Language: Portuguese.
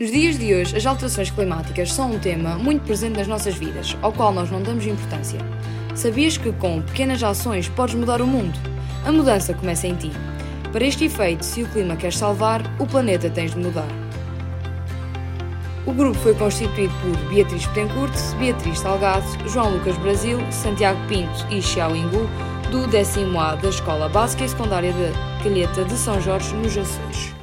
Nos dias de hoje, as alterações climáticas são um tema muito presente nas nossas vidas, ao qual nós não damos importância. Sabias que com pequenas ações podes mudar o mundo? A mudança começa em ti. Para este efeito, se o clima queres salvar, o planeta tens de mudar. O grupo foi constituído por Beatriz Petencourt, Beatriz Salgado, João Lucas Brasil, Santiago Pinto e Xiao Ingu, do 10 A da Escola Básica e Secundária da Calheta de São Jorge, nos Açores.